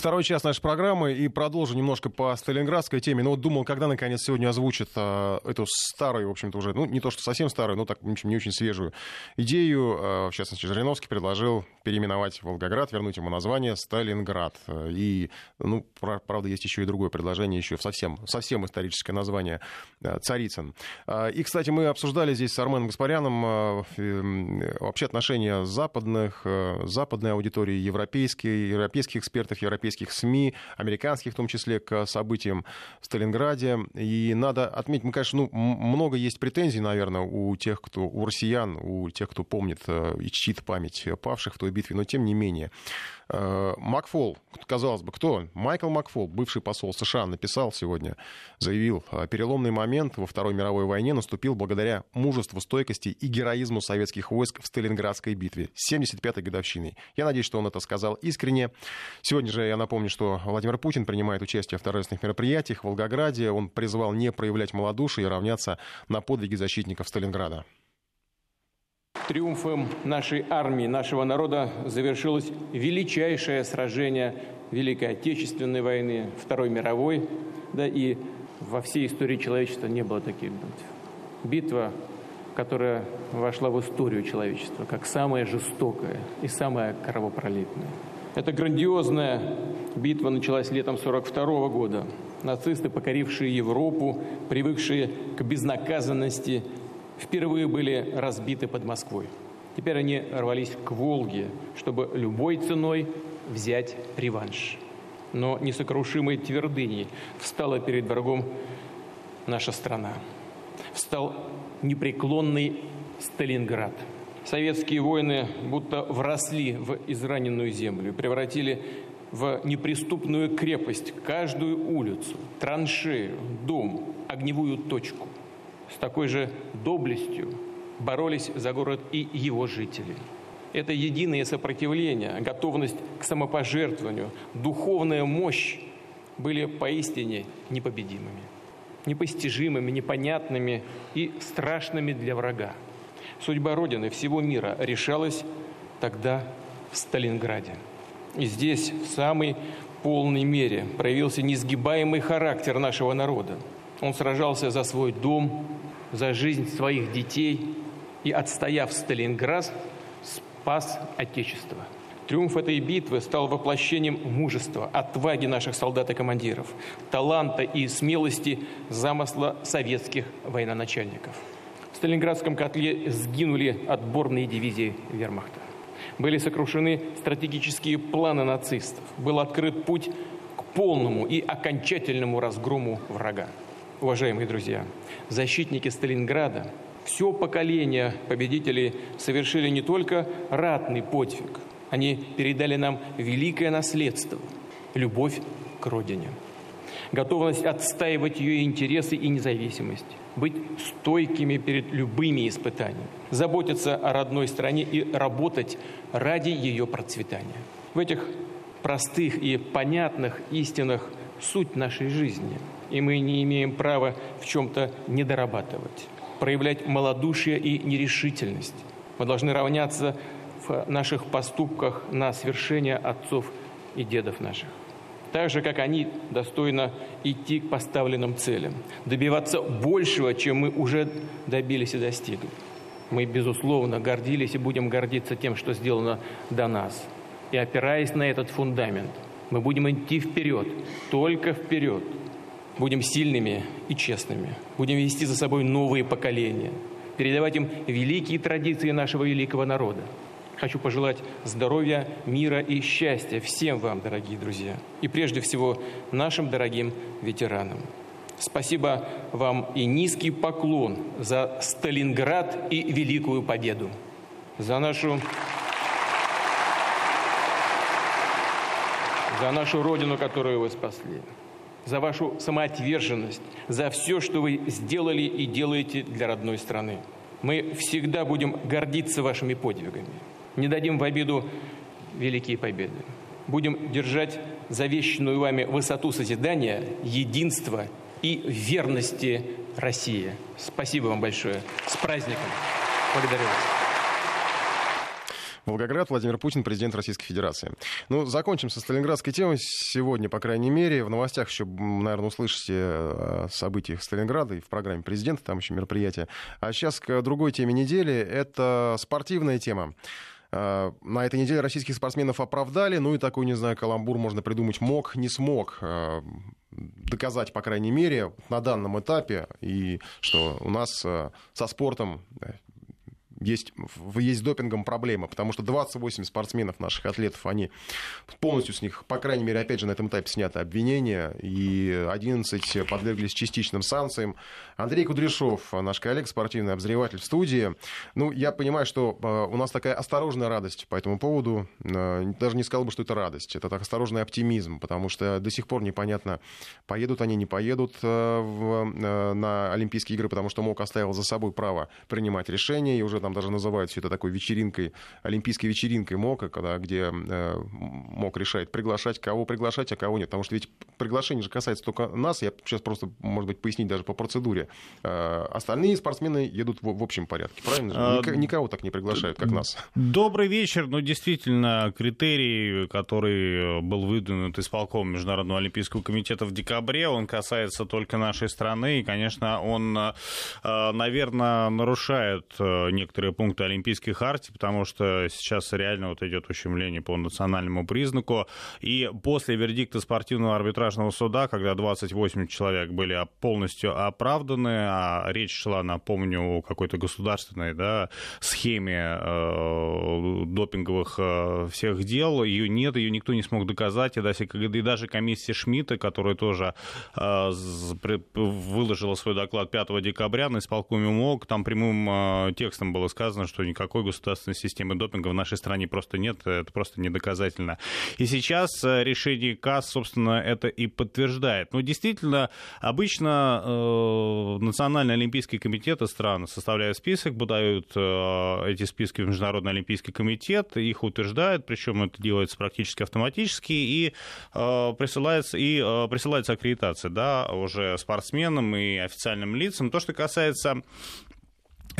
Второй час нашей программы и продолжу немножко по сталинградской теме. Ну вот думал, когда наконец сегодня озвучат а, эту старую, в общем-то уже, ну не то что совсем старую, но так, в общем, не очень свежую идею. А, в частности, Жириновский предложил переименовать Волгоград, вернуть ему название Сталинград. И, ну, правда, есть еще и другое предложение, еще совсем, совсем историческое название а, Царицын. А, и, кстати, мы обсуждали здесь с Арменом Гаспаряном а, вообще отношения западных, а, западной аудитории, европейской, европейских экспертов, европейских европейских СМИ, американских в том числе, к событиям в Сталинграде. И надо отметить, мы, конечно, ну, много есть претензий, наверное, у тех, кто, у россиян, у тех, кто помнит э, и чтит память павших в той битве, но тем не менее. Э, Макфол, казалось бы, кто? Майкл Макфол, бывший посол США, написал сегодня, заявил, «Э, переломный момент во Второй мировой войне наступил благодаря мужеству, стойкости и героизму советских войск в Сталинградской битве с 75-й годовщиной. Я надеюсь, что он это сказал искренне. Сегодня же я напомню, что Владимир Путин принимает участие в торжественных мероприятиях в Волгограде. Он призвал не проявлять малодушие и равняться на подвиги защитников Сталинграда. Триумфом нашей армии, нашего народа завершилось величайшее сражение Великой Отечественной войны, Второй мировой, да и во всей истории человечества не было таких битв. Битва, которая вошла в историю человечества как самая жестокая и самая кровопролитная. Эта грандиозная битва началась летом 1942 года. Нацисты, покорившие Европу, привыкшие к безнаказанности впервые были разбиты под Москвой. Теперь они рвались к Волге, чтобы любой ценой взять реванш. Но несокрушимой твердыней встала перед врагом наша страна. Встал непреклонный Сталинград. Советские воины будто вросли в израненную землю, превратили в неприступную крепость каждую улицу, траншею, дом, огневую точку – с такой же доблестью боролись за город и его жители. Это единое сопротивление, готовность к самопожертвованию, духовная мощь были поистине непобедимыми, непостижимыми, непонятными и страшными для врага. Судьба Родины всего мира решалась тогда в Сталинграде. И здесь в самой полной мере проявился несгибаемый характер нашего народа. Он сражался за свой дом, за жизнь своих детей и, отстояв Сталинград, спас Отечество. Триумф этой битвы стал воплощением мужества, отваги наших солдат и командиров, таланта и смелости замысла советских военачальников. В Сталинградском котле сгинули отборные дивизии вермахта. Были сокрушены стратегические планы нацистов. Был открыт путь к полному и окончательному разгрому врага уважаемые друзья, защитники Сталинграда, все поколение победителей совершили не только ратный подвиг, они передали нам великое наследство – любовь к Родине, готовность отстаивать ее интересы и независимость, быть стойкими перед любыми испытаниями, заботиться о родной стране и работать ради ее процветания. В этих простых и понятных истинах суть нашей жизни – и мы не имеем права в чем-то недорабатывать, проявлять малодушие и нерешительность. Мы должны равняться в наших поступках на свершение отцов и дедов наших. Так же, как они достойно идти к поставленным целям, добиваться большего, чем мы уже добились и достигли. Мы, безусловно, гордились и будем гордиться тем, что сделано до нас. И опираясь на этот фундамент, мы будем идти вперед, только вперед – Будем сильными и честными. Будем вести за собой новые поколения. Передавать им великие традиции нашего великого народа. Хочу пожелать здоровья, мира и счастья всем вам, дорогие друзья. И прежде всего нашим дорогим ветеранам. Спасибо вам и низкий поклон за Сталинград и Великую Победу. За нашу за нашу Родину, которую вы спасли за вашу самоотверженность, за все, что вы сделали и делаете для родной страны. Мы всегда будем гордиться вашими подвигами. Не дадим в обиду великие победы. Будем держать завещанную вами высоту созидания, единства и верности России. Спасибо вам большое. С праздником. Благодарю вас. Волгоград, Владимир Путин, президент Российской Федерации. Ну, закончим со Сталинградской темой сегодня, по крайней мере. В новостях еще, наверное, услышите о событиях Сталинграда и в программе президента, там еще мероприятие. А сейчас к другой теме недели. Это спортивная тема. А, на этой неделе российских спортсменов оправдали, ну и такой, не знаю, каламбур можно придумать мог, не смог а, доказать, по крайней мере, на данном этапе, и что у нас со спортом есть, есть с допингом проблема, потому что 28 спортсменов наших атлетов, они полностью с них, по крайней мере, опять же, на этом этапе сняты обвинения, и 11 подверглись частичным санкциям. Андрей Кудряшов, наш коллег, спортивный обозреватель в студии. Ну, я понимаю, что э, у нас такая осторожная радость по этому поводу. Э, даже не сказал бы, что это радость. Это так осторожный оптимизм, потому что до сих пор непонятно, поедут они, не поедут э, в, на Олимпийские игры, потому что МОК оставил за собой право принимать решения, и уже там даже называют все это такой вечеринкой, олимпийской вечеринкой МОКа, когда, где МОК решает приглашать, кого приглашать, а кого нет. Потому что ведь приглашение же касается только нас. Я сейчас просто, может быть, пояснить даже по процедуре. Э, остальные спортсмены едут в общем порядке, правильно? А, никого так не приглашают, как нас. Добрый вечер. Ну, действительно, критерий, который был выдвинут исполком Международного олимпийского комитета в декабре, он касается только нашей страны. И, конечно, он, э, наверное, нарушает э, некоторые пункты Олимпийской хартии, потому что сейчас реально вот идет ущемление по национальному признаку. И после вердикта спортивного арбитражного суда, когда 28 человек были полностью оправданы, а речь шла, напомню, о какой-то государственной да, схеме э, допинговых э, всех дел. Ее нет, ее никто не смог доказать. И даже, и даже комиссия Шмидта, которая тоже э, выложила свой доклад 5 декабря на исполкоме МОК, там прямым э, текстом было сказано, что никакой государственной системы допинга в нашей стране просто нет, это просто недоказательно. И сейчас э, решение КАС, собственно, это и подтверждает. Но действительно, обычно э, Национальный олимпийский комитет стран составляют список, подают э, эти списки в Международный олимпийский комитет, их утверждают, причем это делается практически автоматически, и э, присылается, и э, присылается аккредитация да, уже спортсменам и официальным лицам. То, что касается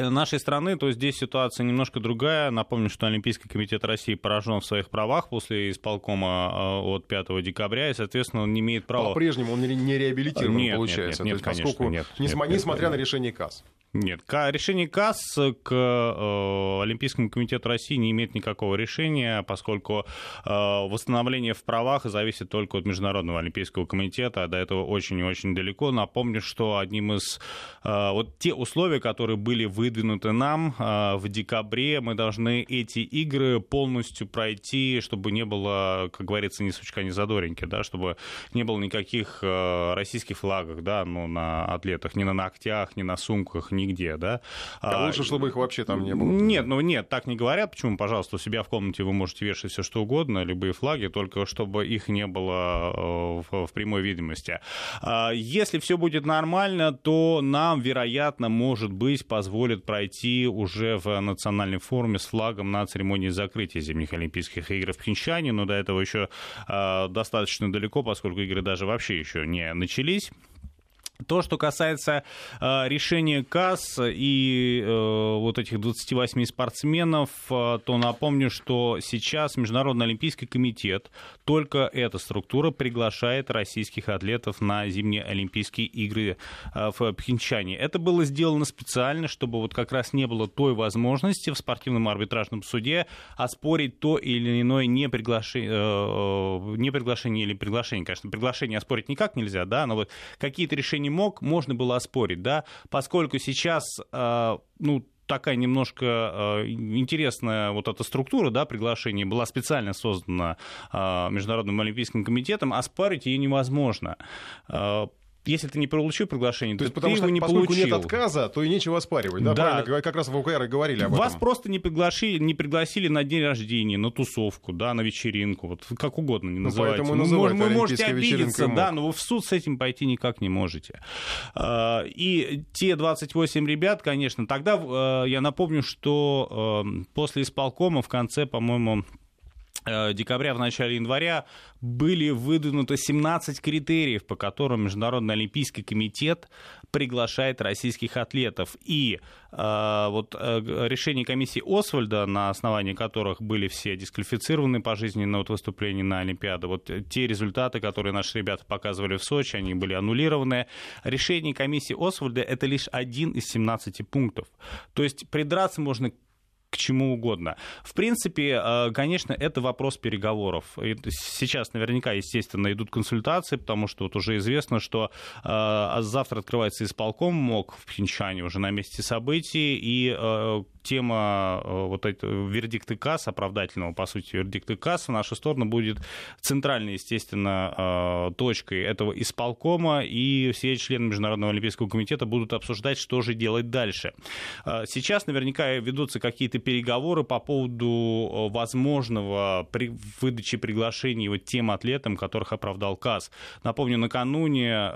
нашей страны, то здесь ситуация немножко другая. Напомню, что Олимпийский комитет России поражен в своих правах после исполкома от 5 декабря, и, соответственно, он не имеет права... По-прежнему он не реабилитирован, нет, получается. Нет, нет, нет, есть, конечно, нет, несмотря, нет, несмотря нет, на решение КАС. Нет, решение КАС к э, Олимпийскому комитету России не имеет никакого решения, поскольку э, восстановление в правах зависит только от Международного Олимпийского комитета, а до этого очень и очень далеко. Напомню, что одним из... Э, вот те условия, которые были выдвинуты нам в декабре, мы должны эти игры полностью пройти, чтобы не было, как говорится, ни сучка, ни задоринки, да, чтобы не было никаких российских флагов, да, ну, на атлетах, ни на ногтях, ни на сумках, нигде, да. А, а лучше, чтобы их вообще там не было. Нет, ну нет, так не говорят. Почему? Пожалуйста, у себя в комнате вы можете вешать все что угодно, любые флаги, только чтобы их не было э, в, в прямой видимости. А, если все будет нормально, то нам, вероятно, может быть, позволит пройти уже в национальной форме с флагом на церемонии закрытия зимних Олимпийских игр в Пхенчане, но до этого еще э, достаточно далеко, поскольку игры даже вообще еще не начались. То, что касается э, решения КАС и э, вот этих 28 спортсменов, э, то напомню, что сейчас Международный олимпийский комитет, только эта структура приглашает российских атлетов на зимние Олимпийские игры э, в Пхенчане. Это было сделано специально, чтобы вот как раз не было той возможности в спортивном арбитражном суде оспорить то или иное не приглашение, э, не приглашение или приглашение. Конечно, приглашение оспорить никак нельзя, да, но вот какие-то решения не мог, можно было оспорить, да, поскольку сейчас, э, ну, такая немножко э, интересная вот эта структура, да, приглашение была специально создана э, Международным олимпийским комитетом, оспорить ее невозможно если ты не получил приглашение, то, то есть, потому ты что, его не поскольку получил. нет отказа, то и нечего оспаривать. Да, да. правильно, как раз в ОКР говорили об Вас этом. просто не пригласили, не пригласили на день рождения, на тусовку, да, на вечеринку, вот как угодно не ну, называйте. Ну, поэтому вы, вы можете обидеться, да, но вы в суд с этим пойти никак не можете. А, и те 28 ребят, конечно, тогда а, я напомню, что а, после исполкома в конце, по-моему, Э, декабря, в начале января были выдвинуты 17 критериев, по которым Международный Олимпийский комитет приглашает российских атлетов. И э, вот э, решение комиссии Освальда, на основании которых были все дисквалифицированы пожизненно от выступлений на Олимпиаду, вот те результаты, которые наши ребята показывали в Сочи, они были аннулированы. Решение комиссии Освальда — это лишь один из 17 пунктов. То есть придраться можно к чему угодно. В принципе, э, конечно, это вопрос переговоров. Сейчас наверняка, естественно, идут консультации, потому что вот уже известно, что э, завтра открывается исполком МОК в Пхенчане уже на месте событий, и э, тема вот этого вердикта КАС, оправдательного, по сути, вердикта КАС, в нашу сторону будет центральной, естественно, точкой этого исполкома, и все члены Международного Олимпийского комитета будут обсуждать, что же делать дальше. Сейчас наверняка ведутся какие-то переговоры по поводу возможного при выдачи приглашений вот тем атлетам, которых оправдал КАС. Напомню, накануне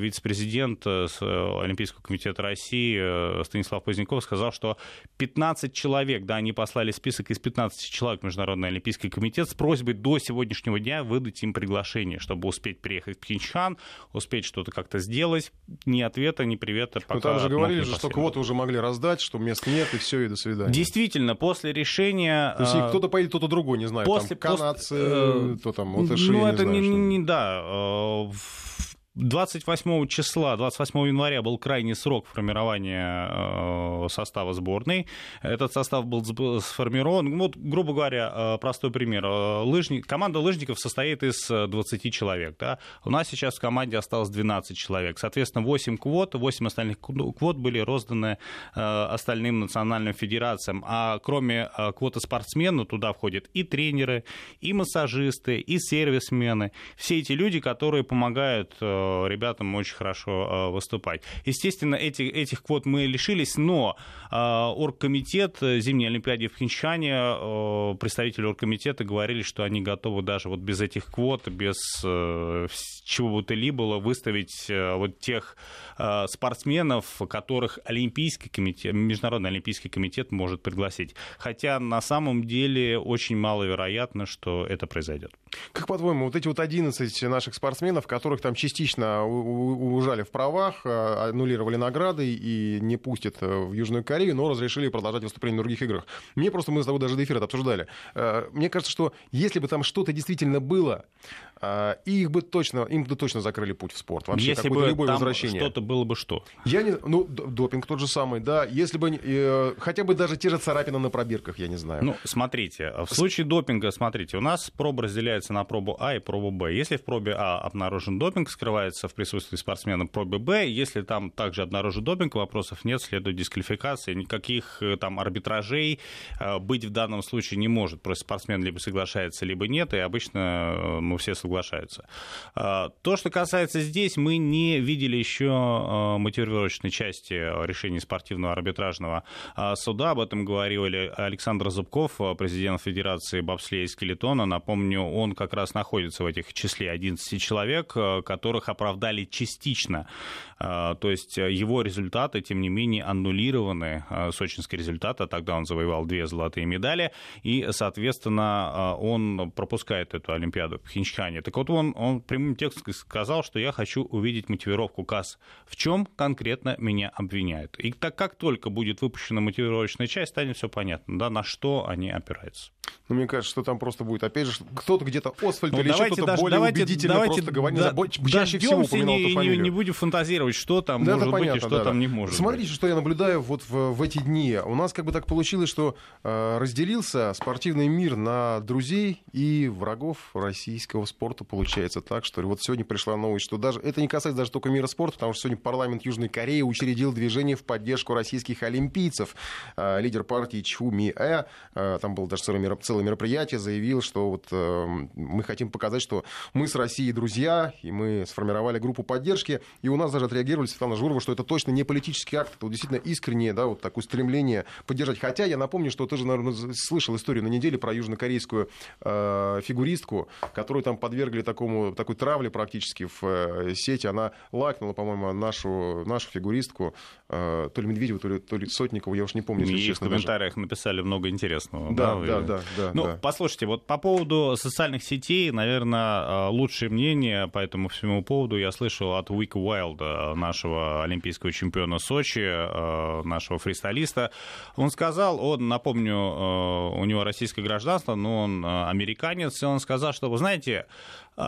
вице-президент Олимпийского комитета России Станислав Поздняков сказал, что 15 человек, да, они послали список из 15 человек в Международный Олимпийский комитет с просьбой до сегодняшнего дня выдать им приглашение, чтобы успеть приехать в Пхенчхан, успеть что-то как-то сделать. Ни ответа, ни привета. Пока Но там же говорили, что квоты уже могли раздать, что мест нет, и все, и до свидания. Действительно, после решения... То есть а, кто-то поедет, кто-то другой, не знаю, после, там канадцы, э, кто там, вот Ну, это не, не, не, да, э, 28 числа, 28 января был крайний срок формирования э, состава сборной. Этот состав был сформирован, вот, грубо говоря, э, простой пример. Э, лыжник, команда лыжников состоит из 20 человек. Да? У нас сейчас в команде осталось 12 человек. Соответственно, 8 квот, 8 остальных квот были розданы остальным национальным федерациям. А кроме квоты спортсмена туда входят и тренеры, и массажисты, и сервисмены. Все эти люди, которые помогают ребятам очень хорошо э, выступать. Естественно, эти, этих квот мы лишились, но э, оргкомитет зимней Олимпиады в Пхенчхане, э, представители оргкомитета говорили, что они готовы даже вот без этих квот, без чего бы то ни было, выставить вот тех спортсменов, которых Олимпийский комитет, Международный Олимпийский комитет может пригласить. Хотя на самом деле очень маловероятно, что это произойдет. Как по-твоему, вот эти вот 11 наших спортсменов, которых там частично ужали в правах, а, аннулировали награды и не пустят э, в Южную Корею, но разрешили продолжать выступление на других играх. Мне просто, мы с тобой даже до эфира обсуждали. Э, мне кажется, что если бы там что-то действительно было, э, их бы точно, им бы точно закрыли путь в спорт. Вообще, если бы любое там возвращение. что-то было бы что? Я не, ну, допинг тот же самый, да. Если бы, э, хотя бы даже те же царапины на пробирках, я не знаю. Ну, смотрите, в случае допинга, смотрите, у нас проба разделяется на пробу А и пробу Б. Если в пробе А обнаружен допинг, скрывается в присутствии спортсмена пробе Б. Если там также обнаружен допинг, вопросов нет, следует дисквалификация. Никаких э, там арбитражей э, быть в данном случае не может. Просто спортсмен либо соглашается, либо нет, и обычно ну, все соглашаются. То, что касается здесь, мы не видели еще мотивировочной части решений спортивного арбитражного суда. Об этом говорил Александр Зубков, президент Федерации бобслея и скелетона. Напомню, он как раз находится в этих числе 11 человек, которых оправдали частично. А, то есть его результаты, тем не менее, аннулированы. А, сочинский результат, а тогда он завоевал две золотые медали, и, соответственно, а, он пропускает эту Олимпиаду в Пхенчхане. Так вот, он, он прямым текстом сказал, что я хочу увидеть мотивировку КАС. В чем конкретно меня обвиняют? И так как только будет выпущена мотивировочная часть, станет все понятно, да, на что они опираются. Ну, мне кажется, что там просто будет, опять же, кто-то где-то Освальд ну, или еще кто-то более давайте, убедительно давайте, просто говорит. Да, чаще всего упоминал не, эту фамилию. Не, не будем фантазировать, что там да, может понятно, быть и что да, там да. не может Смотрите, быть. что я наблюдаю вот в, в эти дни. У нас как бы так получилось, что э, разделился спортивный мир на друзей и врагов российского спорта, получается так, что вот сегодня пришла новость, что даже это не касается даже только мира спорта, потому что сегодня парламент Южной Кореи учредил движение в поддержку российских олимпийцев. Э, лидер партии Чху Ми Э, э там было даже целое, мероприятие, заявил, что вот э, мы хотим показать, что мы с Россией друзья, и мы сформировали группу поддержки, и у нас даже отреагировали Светлана Журова, что это точно не политический акт, это действительно искреннее, да, вот такое стремление поддержать. Хотя я напомню, что ты же, наверное, слышал историю на неделе про южнокорейскую э, фигуристку, которую там подвергли такому, такой травле практически в э, сети. Она лакнула, по-моему, нашу, нашу фигуристку, э, то ли Медведеву, то ли, то ли Сотникову, я уж не помню, если И честно. в комментариях даже. написали много интересного. Да, да, да, да, да. Ну, да. послушайте, вот по поводу социальных сетей, наверное, лучшее мнение по этому всему поводу я слышал от Уика Уайлда, нашего олимпийского чемпиона Сочи, нашего фристайлиста. Он сказал, он, напомню, у него российское гражданство, но он американец, и он сказал, что, вы знаете,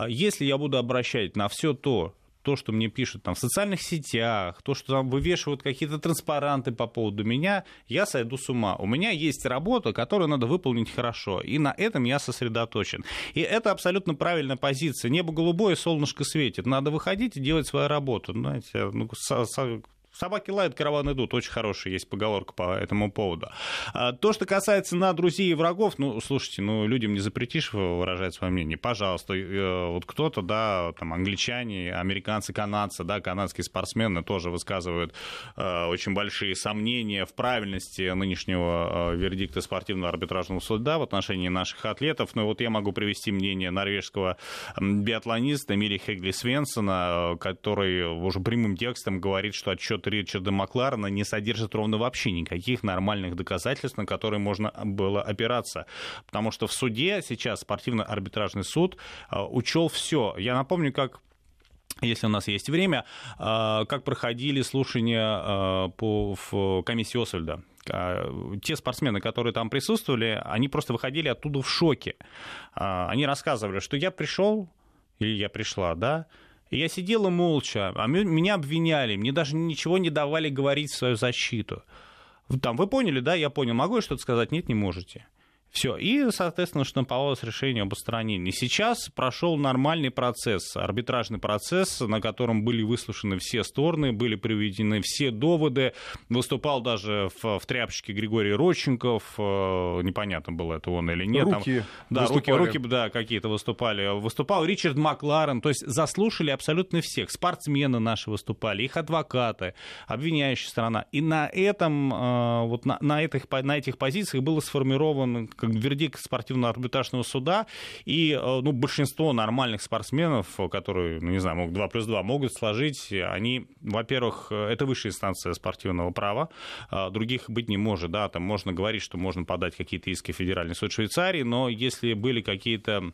если я буду обращать на все то, то, что мне пишут там в социальных сетях, то, что там вывешивают какие-то транспаранты по поводу меня, я сойду с ума. У меня есть работа, которую надо выполнить хорошо, и на этом я сосредоточен. И это абсолютно правильная позиция. Небо голубое, солнышко светит. Надо выходить и делать свою работу. Знаете, ну, Собаки лают, караваны идут. Очень хорошая есть поговорка по этому поводу. А, то, что касается на друзей и врагов, ну, слушайте, ну, людям не запретишь выражать свое мнение. Пожалуйста, э, вот кто-то, да, там, англичане, американцы, канадцы, да, канадские спортсмены тоже высказывают э, очень большие сомнения в правильности нынешнего э, вердикта спортивного арбитражного суда в отношении наших атлетов. Но вот я могу привести мнение норвежского биатлониста Эмили Хегли Свенсона, который уже прямым текстом говорит, что отчет Ричарда Макларена не содержит ровно вообще никаких нормальных доказательств, на которые можно было опираться. Потому что в суде сейчас спортивно-арбитражный суд э, учел все. Я напомню, как если у нас есть время, э, как проходили слушания э, по, в комиссии Освальда те спортсмены, которые там присутствовали, они просто выходили оттуда в шоке. Они рассказывали, что я пришел, или я пришла, да, я сидела молча, а меня обвиняли, мне даже ничего не давали говорить в свою защиту. Там, вы поняли, да, я понял, могу я что-то сказать? Нет, не можете. Все. И, соответственно, штамповалось решение об устранении. Сейчас прошел нормальный процесс, арбитражный процесс, на котором были выслушаны все стороны, были приведены все доводы. Выступал даже в, в тряпочке Григорий Родченков. Э, непонятно, было это он или нет. Руки Там, да, руки, руки, да, какие-то выступали. Выступал Ричард Макларен. То есть заслушали абсолютно всех. Спортсмены наши выступали, их адвокаты, обвиняющая сторона. И на этом, э, вот на, на, этих, на этих позициях было сформировано как вердикт спортивно-арбитражного суда, и э, ну, большинство нормальных спортсменов, которые, ну, не знаю, могут 2 плюс 2 могут сложить, они, во-первых, э, это высшая инстанция спортивного права, а других быть не может, да, там можно говорить, что можно подать какие-то иски в Федеральный суд Швейцарии, но если были какие-то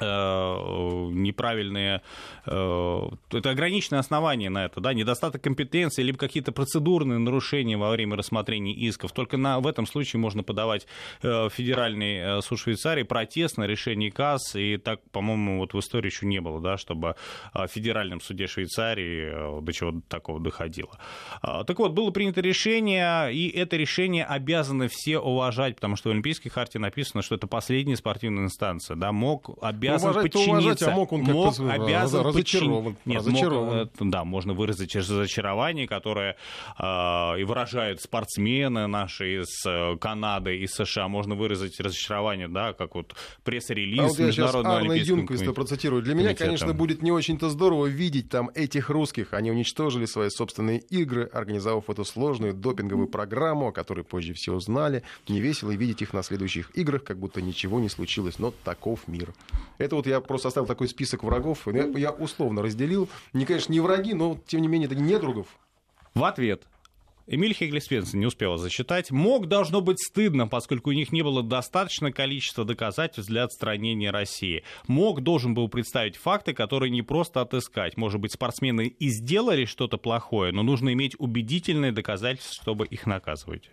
неправильные, э, это ограниченное основание на это, да, недостаток компетенции, либо какие-то процедурные нарушения во время рассмотрения исков. Только на, в этом случае можно подавать э, федеральный суд Швейцарии протест на решение КАС, и так, по-моему, вот в истории еще не было, да, чтобы в федеральном суде Швейцарии до чего такого доходило. Так вот, было принято решение, и это решение обязаны все уважать, потому что в Олимпийской харте написано, что это последняя спортивная инстанция, да, мог обязан уважать, подчиниться. Уважать, а мог он мог, обязан разочарован. Нет, разочарован. Мог, э, да, можно выразить разочарование, которое э, и выражают спортсмены наши из э, Канады, из США. Можно выразить разочарование, да, как вот пресс-релиз а вот Международного Арна Юнквиста процитирую. Для меня, конечно, будет не очень-то здорово видеть там этих русских. Они уничтожили свои собственные игры, организовав эту сложную допинговую программу, о которой позже все узнали. Не весело видеть их на следующих играх, как будто ничего не случилось. Но таков мир. Это вот я просто оставил такой список врагов. Я, я условно разделил. Не, конечно, не враги, но тем не менее это не недругов. В ответ Эмиль Хеглиспенсен не успела зачитать. Мог должно быть стыдно, поскольку у них не было достаточно количества доказательств для отстранения России. Мог должен был представить факты, которые не просто отыскать. Может быть, спортсмены и сделали что-то плохое, но нужно иметь убедительные доказательства, чтобы их наказывать.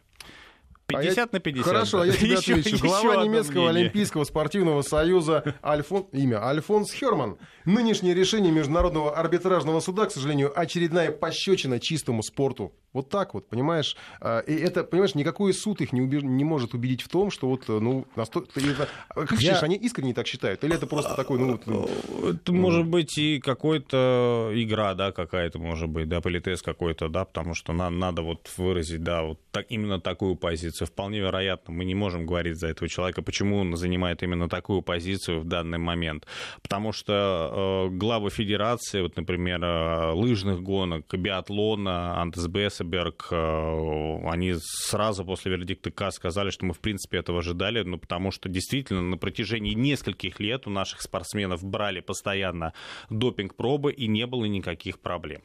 50 а я... на 50. Хорошо, да. я тебе еще, отвечу. Еще Глава немецкого мнение. Олимпийского спортивного союза Альфон... имя Альфонс Херман. Нынешнее решение Международного арбитражного суда, к сожалению, очередная пощечина чистому спорту. Вот так вот, понимаешь? А, и это, понимаешь, никакой суд их не, уби... не может убедить в том, что вот, ну, насто... как я... считаешь, они искренне так считают? Или это просто такой, ну... Вот, ну... Это может быть и какой-то игра, да, какая-то может быть, да, политез какой-то, да, потому что на, надо вот выразить, да, вот так, именно такую позицию. Вполне вероятно, мы не можем говорить за этого человека, почему он занимает именно такую позицию в данный момент. Потому что э, главы федерации, вот, например, э, лыжных гонок, биатлона, Антес Бессеберг, э, они сразу после вердикта К сказали, что мы, в принципе, этого ожидали, ну, потому что действительно на протяжении нескольких лет у наших спортсменов брали постоянно допинг-пробы и не было никаких проблем.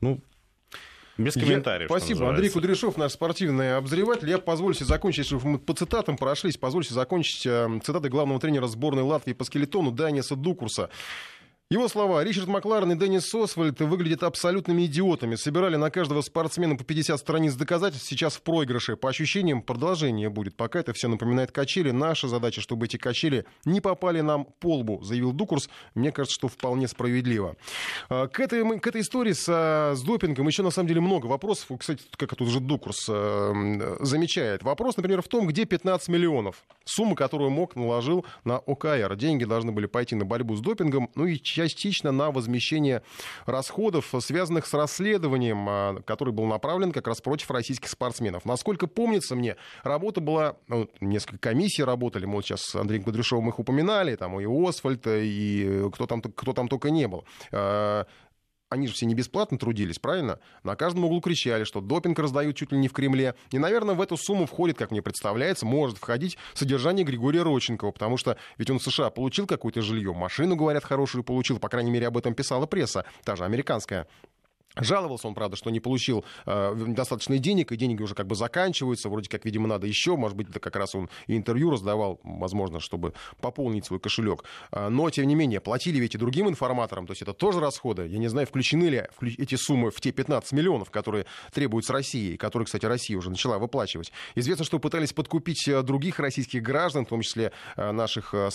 Ну, без комментариев. Я, спасибо. Андрей Кудряшов, наш спортивный обозреватель. Я позволю себе закончить, если мы по цитатам прошлись, позволю себе закончить э, цитатой главного тренера сборной Латвии по скелетону Даниса Дукурса. Его слова. Ричард Макларен и Деннис Освальд выглядят абсолютными идиотами. Собирали на каждого спортсмена по 50 страниц доказательств. Сейчас в проигрыше. По ощущениям, продолжение будет. Пока это все напоминает качели. Наша задача, чтобы эти качели не попали нам по лбу, заявил Дукурс. Мне кажется, что вполне справедливо. А, к этой, к этой истории с, с допингом еще на самом деле много вопросов. Кстати, как тут уже Дукурс э, замечает. Вопрос, например, в том, где 15 миллионов. Сумма, которую МОК наложил на ОКР. Деньги должны были пойти на борьбу с допингом. Ну и частично на возмещение расходов, связанных с расследованием, а, который был направлен как раз против российских спортсменов. Насколько помнится мне, работа была, ну, несколько комиссий работали, мы вот сейчас с Андреем Кудряшовым их упоминали, там и Освальд, и кто там, кто там только не был а, они же все не бесплатно трудились, правильно? На каждом углу кричали, что допинг раздают чуть ли не в Кремле. И, наверное, в эту сумму входит, как мне представляется, может входить содержание Григория Роченкова, потому что ведь он в США получил какое-то жилье, машину, говорят, хорошую получил, по крайней мере, об этом писала пресса, та же американская. Жаловался он, правда, что не получил э, достаточно денег, и деньги уже как бы заканчиваются, вроде как, видимо, надо еще, может быть, это как раз он и интервью раздавал, возможно, чтобы пополнить свой кошелек. Э, но, тем не менее, платили ведь и другим информаторам, то есть это тоже расходы. Я не знаю, включены ли эти суммы в те 15 миллионов, которые требуют с России, которые, кстати, Россия уже начала выплачивать. Известно, что пытались подкупить э, других российских граждан, в том числе э, наших э,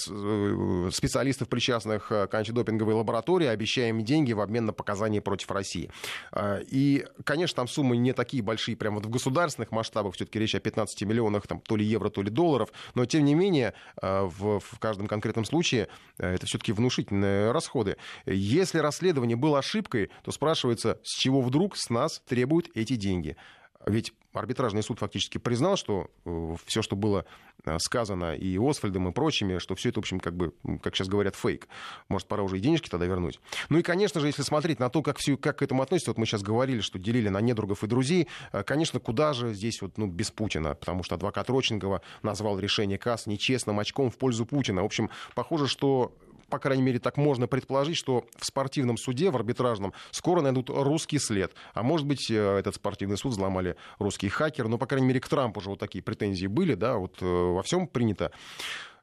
специалистов, причастных к антидопинговой лаборатории, обещая им деньги в обмен на показания против России. А, и, конечно, там суммы не такие большие, прямо вот в государственных масштабах, все-таки речь о 15 миллионах, там, то ли евро, то ли долларов, но, тем не менее, а, в, в каждом конкретном случае а, это все-таки внушительные расходы. Если расследование было ошибкой, то спрашивается, с чего вдруг с нас требуют эти деньги? Ведь арбитражный суд фактически признал, что э, все, что было э, сказано и Освальдом, и прочими, что все это, в общем, как бы, как сейчас говорят, фейк. Может, пора уже и денежки тогда вернуть. Ну и, конечно же, если смотреть на то, как, все, как к этому относятся, вот мы сейчас говорили, что делили на недругов и друзей, э, конечно, куда же здесь вот, ну, без Путина, потому что адвокат Роченгова назвал решение КАС нечестным очком в пользу Путина. В общем, похоже, что по крайней мере, так можно предположить, что в спортивном суде, в арбитражном, скоро найдут русский след. А может быть, э, этот спортивный суд взломали русские хакеры. Но, по крайней мере, к Трампу уже вот такие претензии были, да, вот э, во всем принято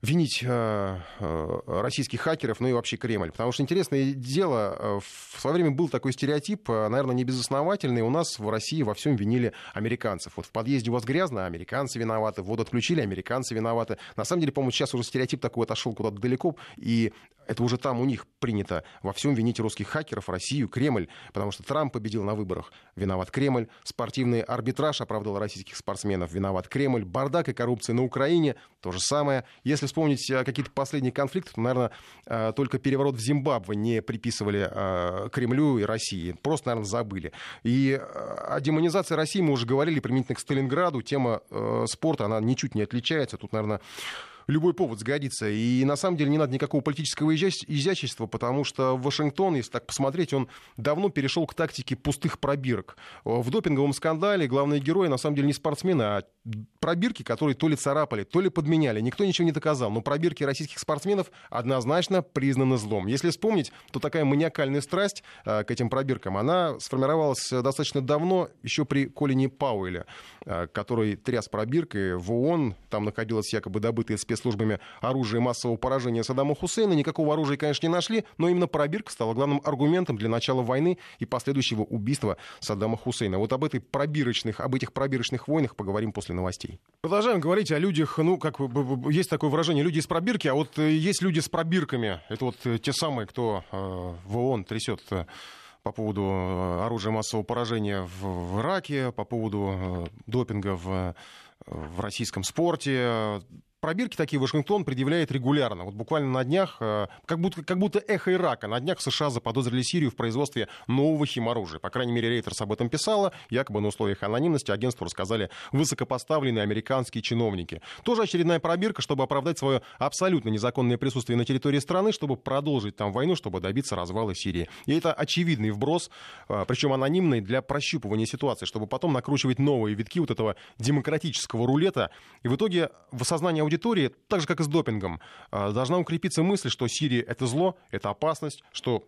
винить э, э, российских хакеров, ну и вообще Кремль. Потому что интересное дело, э, в свое время был такой стереотип, наверное, не безосновательный. У нас в России во всем винили американцев. Вот в подъезде у вас грязно, американцы виноваты. Воду отключили, американцы виноваты. На самом деле, по-моему, сейчас уже стереотип такой отошел куда-то далеко, и это уже там у них принято во всем винить русских хакеров, Россию, Кремль, потому что Трамп победил на выборах. Виноват Кремль. Спортивный арбитраж оправдал российских спортсменов. Виноват Кремль. Бардак и коррупция на Украине. То же самое. Если вспомнить э, какие-то последние конфликты, то, наверное, э, только переворот в Зимбабве не приписывали э, Кремлю и России. Просто, наверное, забыли. И о демонизации России мы уже говорили применительно к Сталинграду. Тема спорта, она ничуть не отличается. Тут, наверное, любой повод сгодится. И на самом деле не надо никакого политического изящества, потому что Вашингтон, если так посмотреть, он давно перешел к тактике пустых пробирок. В допинговом скандале главные герои на самом деле не спортсмены, а пробирки, которые то ли царапали, то ли подменяли. Никто ничего не доказал. Но пробирки российских спортсменов однозначно признаны злом. Если вспомнить, то такая маниакальная страсть э, к этим пробиркам, она сформировалась достаточно давно, еще при Колине Пауэле, э, который тряс пробиркой в ООН. Там находилось якобы добытые спец спецслужбами оружие массового поражения Саддама Хусейна. Никакого оружия, конечно, не нашли, но именно пробирка стала главным аргументом для начала войны и последующего убийства Саддама Хусейна. Вот об, этой пробирочных, об этих пробирочных войнах поговорим после новостей. Продолжаем говорить о людях, ну, как есть такое выражение, люди из пробирки, а вот э, есть люди с пробирками. Это вот э, те самые, кто э, в ООН трясет по поводу оружия массового поражения в Ираке, по поводу допинга в, в российском спорте пробирки такие Вашингтон предъявляет регулярно. Вот буквально на днях, э, как будто, как будто эхо Ирака, на днях США заподозрили Сирию в производстве нового химоружия. По крайней мере, Рейтерс об этом писала. Якобы на условиях анонимности агентству рассказали высокопоставленные американские чиновники. Тоже очередная пробирка, чтобы оправдать свое абсолютно незаконное присутствие на территории страны, чтобы продолжить там войну, чтобы добиться развала Сирии. И это очевидный вброс, э, причем анонимный, для прощупывания ситуации, чтобы потом накручивать новые витки вот этого демократического рулета. И в итоге в осознании аудитории, так же как и с допингом, э, должна укрепиться мысль, что Сирия это зло, это опасность, что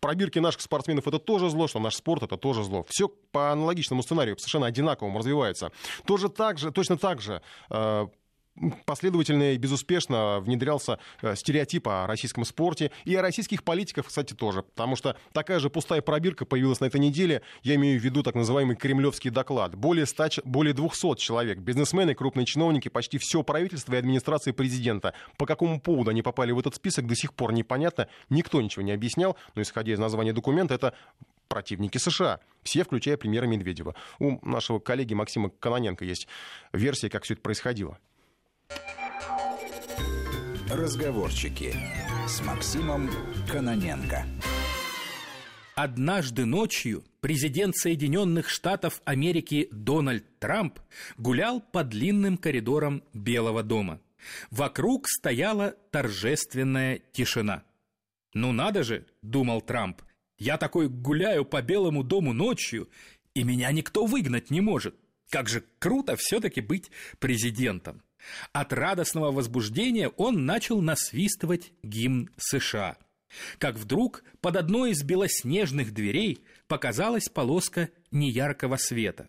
пробирки наших спортсменов это тоже зло, что наш спорт это тоже зло. Все по аналогичному сценарию, совершенно одинаковому развивается. Тоже так же, точно так же э, последовательно и безуспешно внедрялся э, стереотип о российском спорте и о российских политиках, кстати, тоже. Потому что такая же пустая пробирка появилась на этой неделе. Я имею в виду так называемый кремлевский доклад. Более, 100, более 200 человек, бизнесмены, крупные чиновники, почти все правительство и администрация президента. По какому поводу они попали в этот список, до сих пор непонятно. Никто ничего не объяснял. Но исходя из названия документа, это противники США. Все, включая премьера Медведева. У нашего коллеги Максима Каноненко есть версия, как все это происходило. Разговорчики с Максимом Каноненко. Однажды ночью президент Соединенных Штатов Америки Дональд Трамп гулял по длинным коридорам Белого дома. Вокруг стояла торжественная тишина. «Ну надо же», — думал Трамп, — «я такой гуляю по Белому дому ночью, и меня никто выгнать не может. Как же круто все-таки быть президентом». От радостного возбуждения он начал насвистывать гимн США. Как вдруг под одной из белоснежных дверей показалась полоска неяркого света.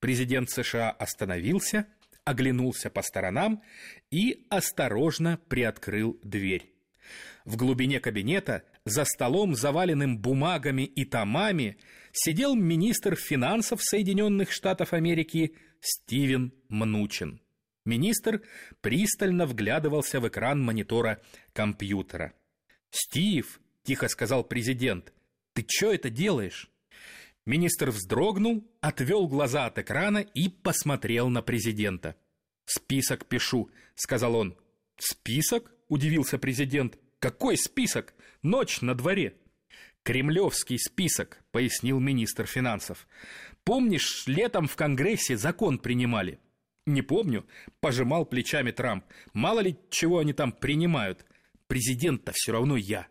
Президент США остановился, оглянулся по сторонам и осторожно приоткрыл дверь. В глубине кабинета, за столом, заваленным бумагами и томами, сидел министр финансов Соединенных Штатов Америки Стивен Мнучин. Министр пристально вглядывался в экран монитора компьютера. «Стив», — тихо сказал президент, — «ты что это делаешь?» Министр вздрогнул, отвел глаза от экрана и посмотрел на президента. «Список пишу», — сказал он. «Список?» — удивился президент. «Какой список? Ночь на дворе». «Кремлевский список», — пояснил министр финансов. «Помнишь, летом в Конгрессе закон принимали?» Не помню, пожимал плечами Трамп. Мало ли чего они там принимают. Президент-то все равно я.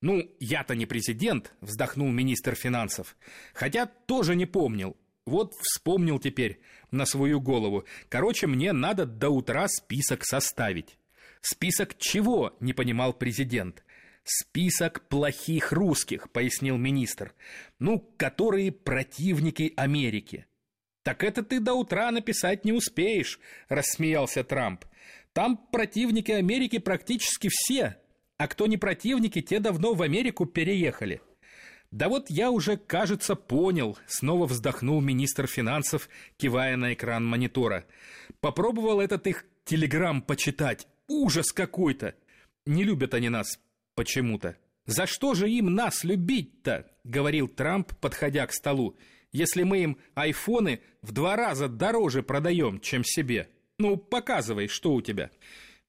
Ну, я-то не президент, вздохнул министр финансов. Хотя тоже не помнил. Вот вспомнил теперь на свою голову. Короче, мне надо до утра список составить. Список чего, не понимал президент. Список плохих русских, пояснил министр. Ну, которые противники Америки. «Так это ты до утра написать не успеешь», – рассмеялся Трамп. «Там противники Америки практически все, а кто не противники, те давно в Америку переехали». «Да вот я уже, кажется, понял», — снова вздохнул министр финансов, кивая на экран монитора. «Попробовал этот их телеграмм почитать. Ужас какой-то! Не любят они нас почему-то». «За что же им нас любить-то?» — говорил Трамп, подходя к столу если мы им айфоны в два раза дороже продаем, чем себе? Ну, показывай, что у тебя».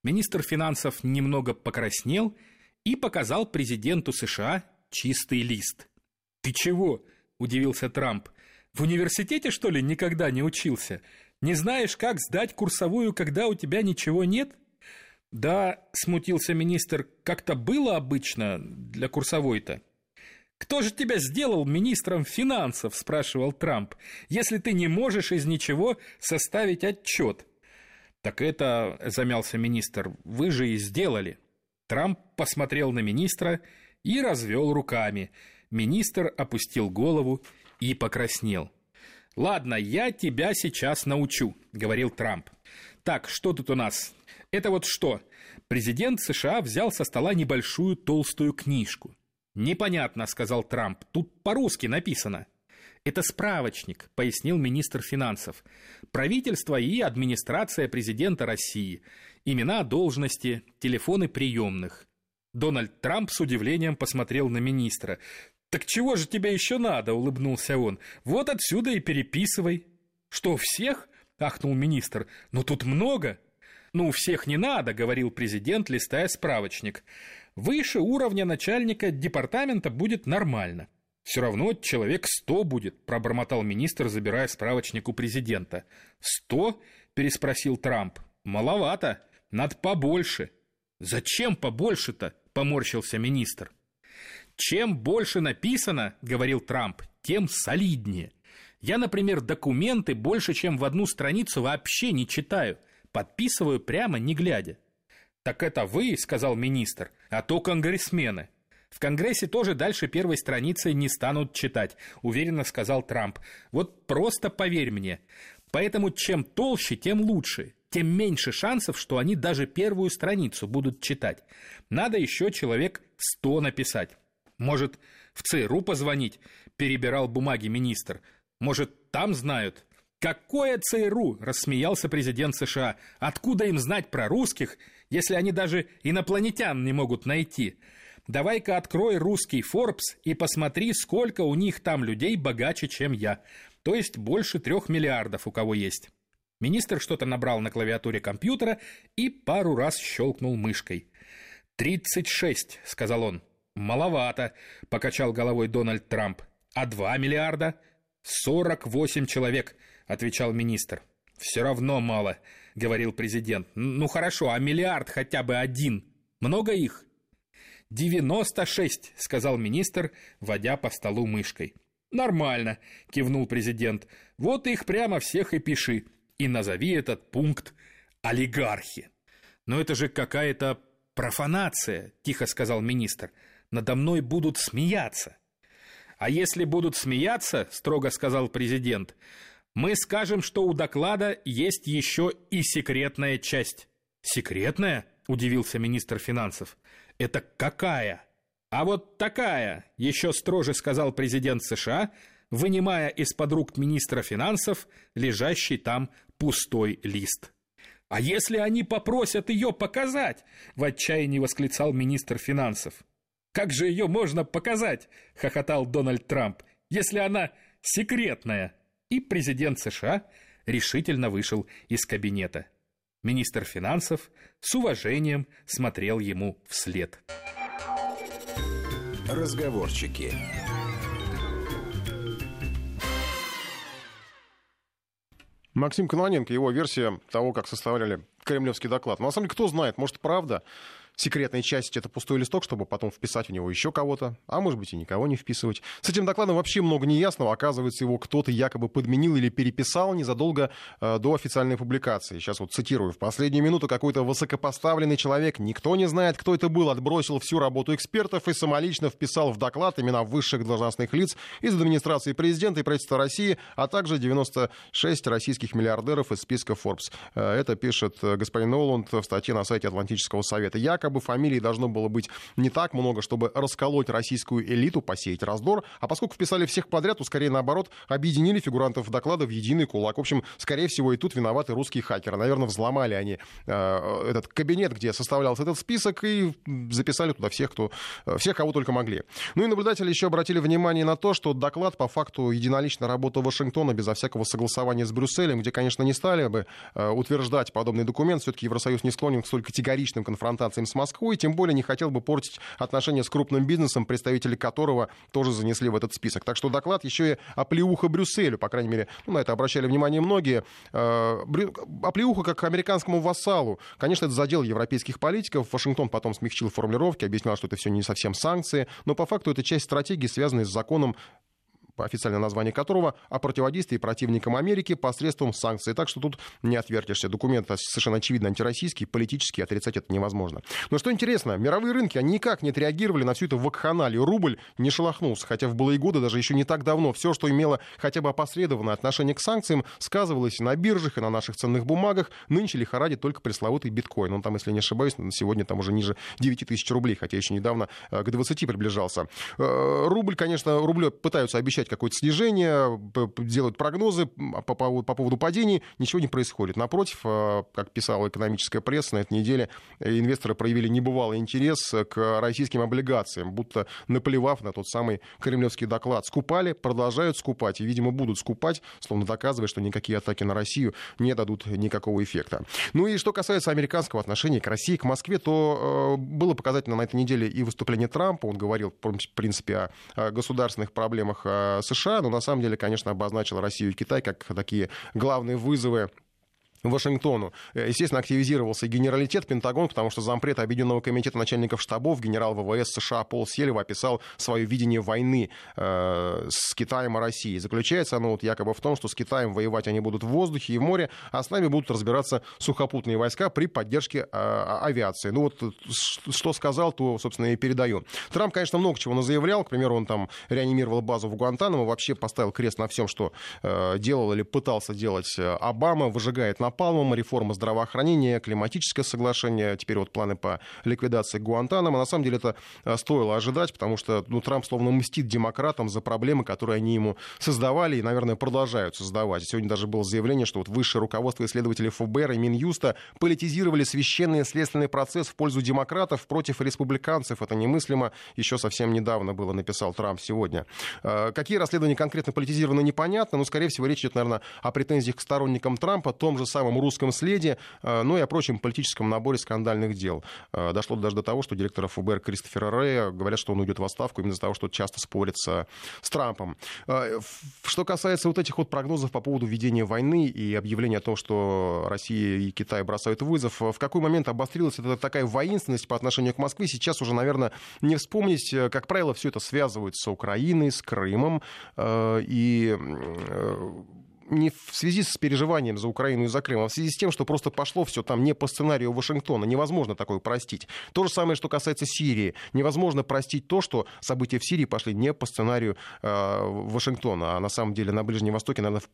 Министр финансов немного покраснел и показал президенту США чистый лист. «Ты чего?» – удивился Трамп. «В университете, что ли, никогда не учился? Не знаешь, как сдать курсовую, когда у тебя ничего нет?» «Да», – смутился министр, – «как-то было обычно для курсовой-то». «Кто же тебя сделал министром финансов?» – спрашивал Трамп. «Если ты не можешь из ничего составить отчет». «Так это, – замялся министр, – вы же и сделали». Трамп посмотрел на министра и развел руками. Министр опустил голову и покраснел. «Ладно, я тебя сейчас научу», — говорил Трамп. «Так, что тут у нас? Это вот что?» Президент США взял со стола небольшую толстую книжку. «Непонятно», — сказал Трамп. «Тут по-русски написано». «Это справочник», — пояснил министр финансов. «Правительство и администрация президента России. Имена, должности, телефоны приемных». Дональд Трамп с удивлением посмотрел на министра. «Так чего же тебе еще надо?» — улыбнулся он. «Вот отсюда и переписывай». «Что, всех?» — ахнул министр. «Ну тут много». «Ну, всех не надо», — говорил президент, листая справочник. «Выше уровня начальника департамента будет нормально». «Все равно человек сто будет», — пробормотал министр, забирая справочник у президента. «Сто?» — переспросил Трамп. «Маловато. Надо побольше». «Зачем побольше-то?» — поморщился министр. «Чем больше написано, — говорил Трамп, — тем солиднее. Я, например, документы больше, чем в одну страницу вообще не читаю. Подписываю прямо не глядя». «Так это вы, — сказал министр, — а то конгрессмены. В Конгрессе тоже дальше первой страницы не станут читать, уверенно сказал Трамп. Вот просто поверь мне. Поэтому чем толще, тем лучше. Тем меньше шансов, что они даже первую страницу будут читать. Надо еще человек сто написать. Может, в ЦРУ позвонить? Перебирал бумаги министр. Может, там знают? Какое ЦРУ? Рассмеялся президент США. Откуда им знать про русских, если они даже инопланетян не могут найти? Давай-ка открой русский Forbes и посмотри, сколько у них там людей богаче, чем я. То есть больше трех миллиардов у кого есть. Министр что-то набрал на клавиатуре компьютера и пару раз щелкнул мышкой. «Тридцать шесть», — сказал он. «Маловато», — покачал головой Дональд Трамп. «А два миллиарда?» «Сорок восемь человек», — отвечал министр. «Все равно мало», — говорил президент. «Ну хорошо, а миллиард хотя бы один? Много их?» «Девяносто шесть», — сказал министр, водя по столу мышкой. «Нормально», — кивнул президент. «Вот их прямо всех и пиши. И назови этот пункт олигархи». «Но это же какая-то профанация», — тихо сказал министр. «Надо мной будут смеяться». «А если будут смеяться», — строго сказал президент, «мы скажем, что у доклада есть еще и секретная часть». «Секретная?» — удивился министр финансов. Это какая? А вот такая, еще строже сказал президент США, вынимая из-под рук министра финансов лежащий там пустой лист. «А если они попросят ее показать?» — в отчаянии восклицал министр финансов. «Как же ее можно показать?» — хохотал Дональд Трамп. «Если она секретная!» И президент США решительно вышел из кабинета. Министр финансов с уважением смотрел ему вслед. Разговорчики. Максим Кононенко, его версия того, как составляли кремлевский доклад. Но на самом деле, кто знает, может, правда, секретной части это пустой листок, чтобы потом вписать в него еще кого-то, а может быть и никого не вписывать. С этим докладом вообще много неясного. Оказывается, его кто-то якобы подменил или переписал незадолго э, до официальной публикации. Сейчас вот цитирую. В последнюю минуту какой-то высокопоставленный человек, никто не знает, кто это был, отбросил всю работу экспертов и самолично вписал в доклад имена высших должностных лиц из администрации президента и правительства России, а также 96 российских миллиардеров из списка Forbes. Э, это пишет э, господин Ноланд в статье на сайте Атлантического совета. Якобы якобы фамилий должно было быть не так много, чтобы расколоть российскую элиту, посеять раздор. А поскольку вписали всех подряд, то скорее наоборот объединили фигурантов доклада в единый кулак. В общем, скорее всего, и тут виноваты русские хакеры. Наверное, взломали они э, этот кабинет, где составлялся этот список, и записали туда всех, кто, э, всех, кого только могли. Ну и наблюдатели еще обратили внимание на то, что доклад по факту единолично работы Вашингтона безо всякого согласования с Брюсселем, где, конечно, не стали бы э, утверждать подобный документ. Все-таки Евросоюз не склонен к столь категоричным конфронтациям с Москвой, тем более не хотел бы портить отношения с крупным бизнесом, представители которого тоже занесли в этот список. Так что доклад еще и оплеуха Брюсселю, по крайней мере, ну, на это обращали внимание многие. Э, оплеуха как американскому вассалу. Конечно, это задел европейских политиков. Вашингтон потом смягчил формулировки, объяснял, что это все не совсем санкции, но по факту это часть стратегии, связанной с законом официальное название которого о противодействии противникам Америки посредством санкций. Так что тут не отвертишься. Документ совершенно очевидно антироссийский, политический, отрицать это невозможно. Но что интересно, мировые рынки, они никак не отреагировали на всю эту вакханалию. Рубль не шелохнулся, хотя в былые годы, даже еще не так давно, все, что имело хотя бы опосредованное отношение к санкциям, сказывалось и на биржах, и на наших ценных бумагах. Нынче лихорадит только пресловутый биткоин. Он там, если не ошибаюсь, сегодня там уже ниже 9 тысяч рублей, хотя еще недавно э, к 20 приближался. Э, рубль, конечно, рубль пытаются обещать обещать какое-то снижение, делать прогнозы по, по, по поводу падений, ничего не происходит. Напротив, как писала экономическая пресса на этой неделе, инвесторы проявили небывалый интерес к российским облигациям, будто наплевав на тот самый кремлевский доклад. Скупали, продолжают скупать и, видимо, будут скупать, словно доказывая, что никакие атаки на Россию не дадут никакого эффекта. Ну и что касается американского отношения к России, к Москве, то э, было показательно на этой неделе и выступление Трампа. Он говорил, в принципе, о государственных проблемах э, США, но на самом деле, конечно, обозначил Россию и Китай как такие главные вызовы Вашингтону. Э, естественно, активизировался генералитет Пентагон, потому что зампред Объединенного комитета начальников штабов генерал ВВС США Пол Селева описал свое видение войны э, с Китаем и Россией. Заключается оно вот якобы в том, что с Китаем воевать они будут в воздухе и в море, а с нами будут разбираться сухопутные войска при поддержке э, авиации. Ну вот что сказал, то, собственно, и передаю. Трамп, конечно, много чего заявлял. К примеру, он там реанимировал базу в Гуантанамо, вообще поставил крест на всем, что э, делал или пытался делать э, Обама, выжигает на напалмом, реформа здравоохранения, климатическое соглашение, теперь вот планы по ликвидации Гуантанамо. На самом деле это э, стоило ожидать, потому что ну, Трамп словно мстит демократам за проблемы, которые они ему создавали и, наверное, продолжают создавать. Сегодня даже было заявление, что вот высшее руководство исследователей ФБР и Минюста политизировали священный следственный процесс в пользу демократов против республиканцев. Это немыслимо. Еще совсем недавно было, написал Трамп сегодня. Э, какие расследования конкретно политизированы, непонятно, но, скорее всего, речь идет, наверное, о претензиях к сторонникам Трампа, том же самом русском следе, э, ну и о прочем политическом наборе скандальных дел. Э, дошло даже до того, что директор ФБР Кристофера Рэя говорят, что он уйдет в отставку именно из-за того, что часто спорит с, с Трампом. Э, что касается вот этих вот прогнозов по поводу ведения войны и объявления о том, что Россия и Китай бросают вызов, в какой момент обострилась эта такая воинственность по отношению к Москве, сейчас уже, наверное, не вспомнить. Как правило, все это связывают с Украиной, с Крымом. И не в связи с переживанием за Украину и за Крым, а в связи с тем, что просто пошло все там не по сценарию Вашингтона. Невозможно такое простить. То же самое, что касается Сирии. Невозможно простить то, что события в Сирии пошли не по сценарию э, Вашингтона. А на самом деле на Ближнем Востоке, наверное,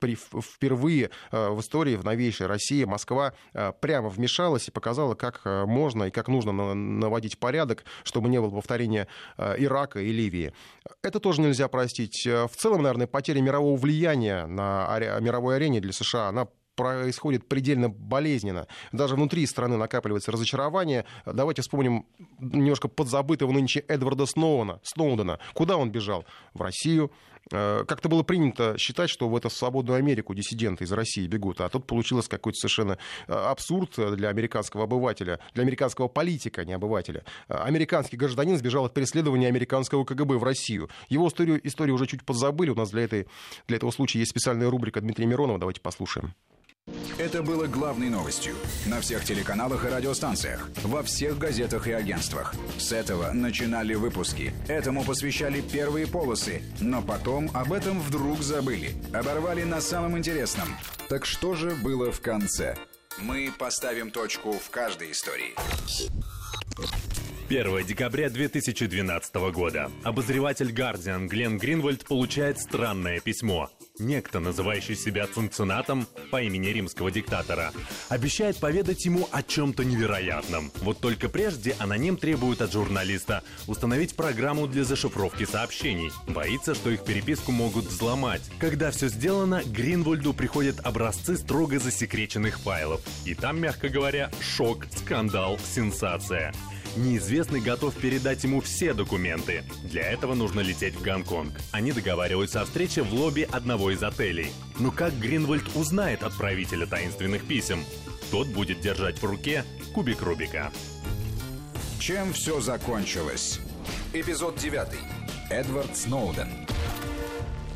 впервые э, в истории, в новейшей России, Москва э, прямо вмешалась и показала, как э, можно и как нужно наводить порядок, чтобы не было повторения э, Ирака и Ливии. Это тоже нельзя простить. В целом, наверное, потеря мирового влияния на мировой арене для США, она происходит предельно болезненно. Даже внутри страны накапливается разочарование. Давайте вспомним немножко подзабытого нынче Эдварда Сноуна, Сноудена. Куда он бежал? В Россию. Э, как-то было принято считать, что в эту свободную Америку диссиденты из России бегут, а тут получилось какой-то совершенно э, абсурд для американского обывателя, для американского политика, а не обывателя. Э, американский гражданин сбежал от преследования американского КГБ в Россию. Его историю, историю уже чуть подзабыли. У нас для, этой, для этого случая есть специальная рубрика Дмитрия Миронова. Давайте послушаем. Это было главной новостью на всех телеканалах и радиостанциях, во всех газетах и агентствах. С этого начинали выпуски. Этому посвящали первые полосы, но потом об этом вдруг забыли. Оборвали на самом интересном. Так что же было в конце? Мы поставим точку в каждой истории. 1 декабря 2012 года. Обозреватель Guardian Глен Гринвальд получает странное письмо. Некто, называющий себя цинцинатом по имени римского диктатора, обещает поведать ему о чем-то невероятном. Вот только прежде аноним требует от журналиста установить программу для зашифровки сообщений. Боится, что их переписку могут взломать. Когда все сделано, Гринвальду приходят образцы строго засекреченных файлов. И там, мягко говоря, шок, скандал, сенсация. Неизвестный готов передать ему все документы. Для этого нужно лететь в Гонконг. Они договариваются о встрече в лобби одного из отелей. Но как Гринвальд узнает отправителя таинственных писем? Тот будет держать в руке кубик Рубика. Чем все закончилось? Эпизод 9. Эдвард Сноуден.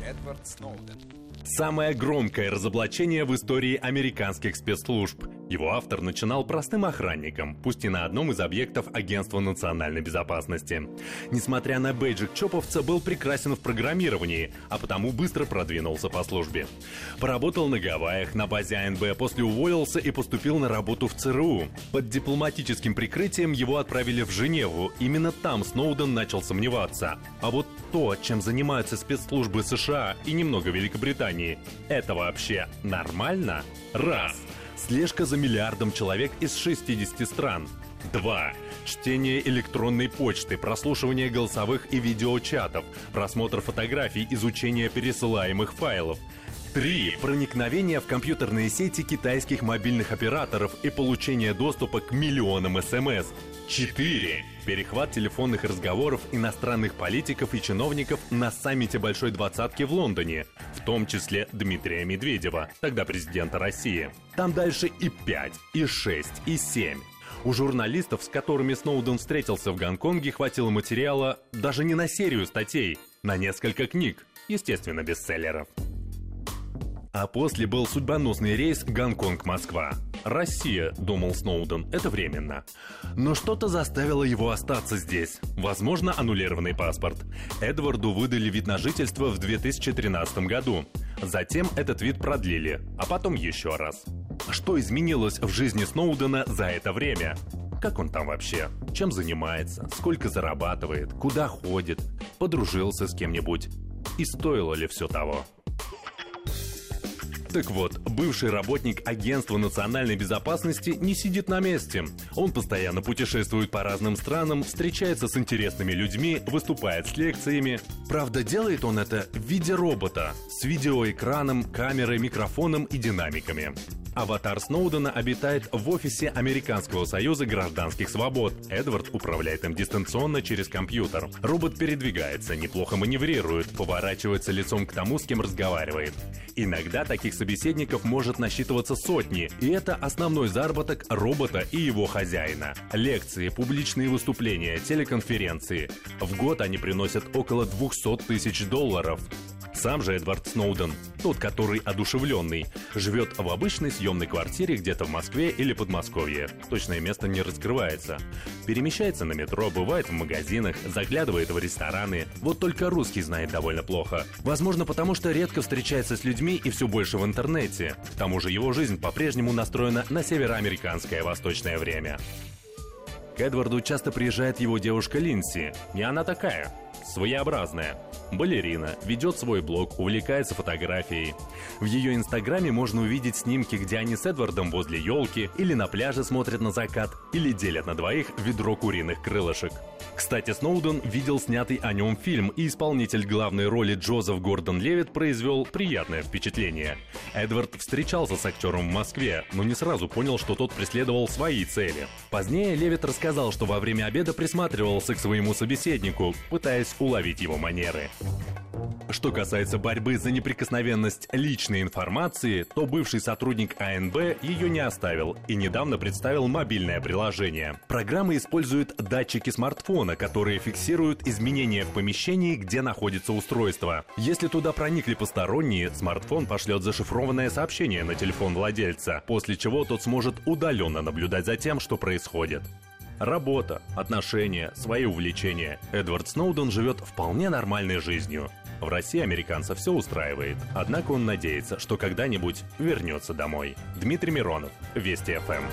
Эдвард Сноуден. Самое громкое разоблачение в истории американских спецслужб. Его автор начинал простым охранником, пусть и на одном из объектов Агентства национальной безопасности. Несмотря на бейджик Чоповца, был прекрасен в программировании, а потому быстро продвинулся по службе. Поработал на Гавайях, на базе АНБ, после уволился и поступил на работу в ЦРУ. Под дипломатическим прикрытием его отправили в Женеву. Именно там Сноуден начал сомневаться. А вот то, чем занимаются спецслужбы США и немного Великобритании, это вообще нормально? Раз. Слежка за миллиардом человек из 60 стран. 2. Чтение электронной почты, прослушивание голосовых и видеочатов, просмотр фотографий, изучение пересылаемых файлов. 3. Проникновение в компьютерные сети китайских мобильных операторов и получение доступа к миллионам СМС. 4. Перехват телефонных разговоров иностранных политиков и чиновников на саммите Большой Двадцатки в Лондоне, в том числе Дмитрия Медведева, тогда президента России. Там дальше и 5, и 6, и 7. У журналистов, с которыми Сноуден встретился в Гонконге, хватило материала даже не на серию статей, на несколько книг, естественно, бестселлеров. А после был судьбоносный рейс Гонконг-Москва. Россия, думал Сноуден, это временно. Но что-то заставило его остаться здесь. Возможно, аннулированный паспорт. Эдварду выдали вид на жительство в 2013 году. Затем этот вид продлили, а потом еще раз. Что изменилось в жизни Сноудена за это время? Как он там вообще? Чем занимается? Сколько зарабатывает? Куда ходит? Подружился с кем-нибудь? И стоило ли все того? Так вот, бывший работник Агентства национальной безопасности не сидит на месте. Он постоянно путешествует по разным странам, встречается с интересными людьми, выступает с лекциями. Правда, делает он это в виде робота, с видеоэкраном, камерой, микрофоном и динамиками. Аватар Сноудена обитает в офисе Американского союза гражданских свобод. Эдвард управляет им дистанционно через компьютер. Робот передвигается, неплохо маневрирует, поворачивается лицом к тому, с кем разговаривает. Иногда таких собеседников может насчитываться сотни, и это основной заработок робота и его хозяина. Лекции, публичные выступления, телеконференции. В год они приносят около 200 тысяч долларов. Сам же Эдвард Сноуден, тот, который одушевленный, живет в обычной съемной квартире где-то в Москве или Подмосковье. Точное место не раскрывается. Перемещается на метро, бывает в магазинах, заглядывает в рестораны. Вот только русский знает довольно плохо. Возможно, потому что редко встречается с людьми и все больше в интернете. К тому же его жизнь по-прежнему настроена на североамериканское восточное время. К Эдварду часто приезжает его девушка Линси. Не она такая, своеобразная. Балерина, ведет свой блог, увлекается фотографией. В ее инстаграме можно увидеть снимки, где они с Эдвардом возле елки, или на пляже смотрят на закат, или делят на двоих ведро куриных крылышек. Кстати, Сноуден видел снятый о нем фильм, и исполнитель главной роли Джозеф Гордон Левит произвел приятное впечатление. Эдвард встречался с актером в Москве, но не сразу понял, что тот преследовал свои цели. Позднее Левит рассказал, что во время обеда присматривался к своему собеседнику, пытаясь уловить его манеры. Что касается борьбы за неприкосновенность личной информации, то бывший сотрудник АНБ ее не оставил и недавно представил мобильное приложение. Программа использует датчики смартфона, которые фиксируют изменения в помещении, где находится устройство. Если туда проникли посторонние, смартфон пошлет зашифрованное сообщение на телефон владельца, после чего тот сможет удаленно наблюдать за тем, что происходит. Работа, отношения, свои увлечения. Эдвард Сноуден живет вполне нормальной жизнью. В России американца все устраивает, однако он надеется, что когда-нибудь вернется домой. Дмитрий Миронов, Вести ФМ.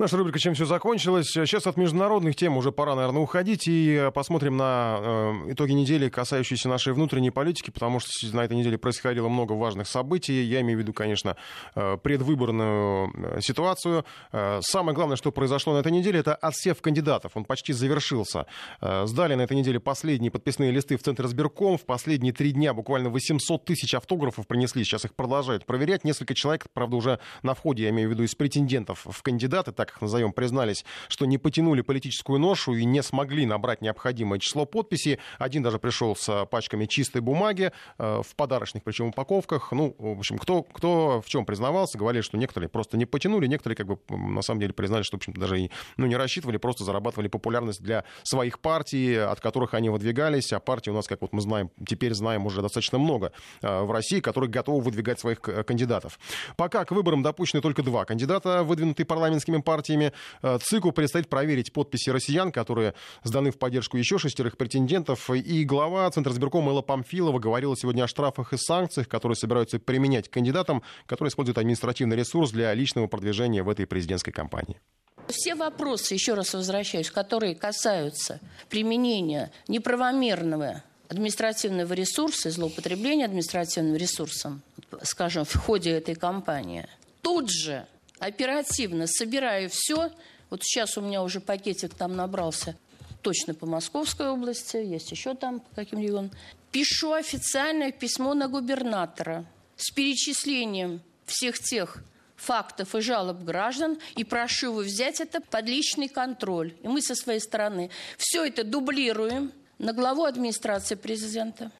Наша рубрика «Чем все закончилось?». Сейчас от международных тем уже пора, наверное, уходить и посмотрим на э, итоги недели, касающиеся нашей внутренней политики, потому что на этой неделе происходило много важных событий. Я имею в виду, конечно, э, предвыборную э, ситуацию. Э, самое главное, что произошло на этой неделе, это отсев кандидатов. Он почти завершился. Э, сдали на этой неделе последние подписные листы в Центр избирком. В последние три дня буквально 800 тысяч автографов принесли. Сейчас их продолжают проверять. Несколько человек, правда, уже на входе, я имею в виду, из претендентов в кандидаты, так их назовем, признались, что не потянули политическую ношу и не смогли набрать необходимое число подписей. Один даже пришел с пачками чистой бумаги, э, в подарочных причем упаковках. Ну, в общем, кто, кто в чем признавался, говорили, что некоторые просто не потянули, некоторые, как бы, на самом деле, признали, что, в общем даже и ну, не рассчитывали, просто зарабатывали популярность для своих партий, от которых они выдвигались. А партий у нас, как вот мы знаем, теперь знаем уже достаточно много э, в России, которые готовы выдвигать своих кандидатов. Пока к выборам допущены только два кандидата, выдвинутые парламентскими партиями. Э, ЦИКу предстоит проверить подписи россиян, которые сданы в поддержку еще шестерых претендентов. И глава Центра избиркома Элла Памфилова говорила сегодня о штрафах и санкциях, которые собираются применять кандидатам, которые используют административный ресурс для личного продвижения в этой президентской кампании. Все вопросы, еще раз возвращаюсь, которые касаются применения неправомерного административного ресурса, злоупотребления административным ресурсом, скажем, в ходе этой кампании, тут же оперативно собираю все. Вот сейчас у меня уже пакетик там набрался точно по Московской области, есть еще там по каким регионам. Пишу официальное письмо на губернатора с перечислением всех тех фактов и жалоб граждан и прошу его взять это под личный контроль. И мы со своей стороны все это дублируем на главу администрации президента.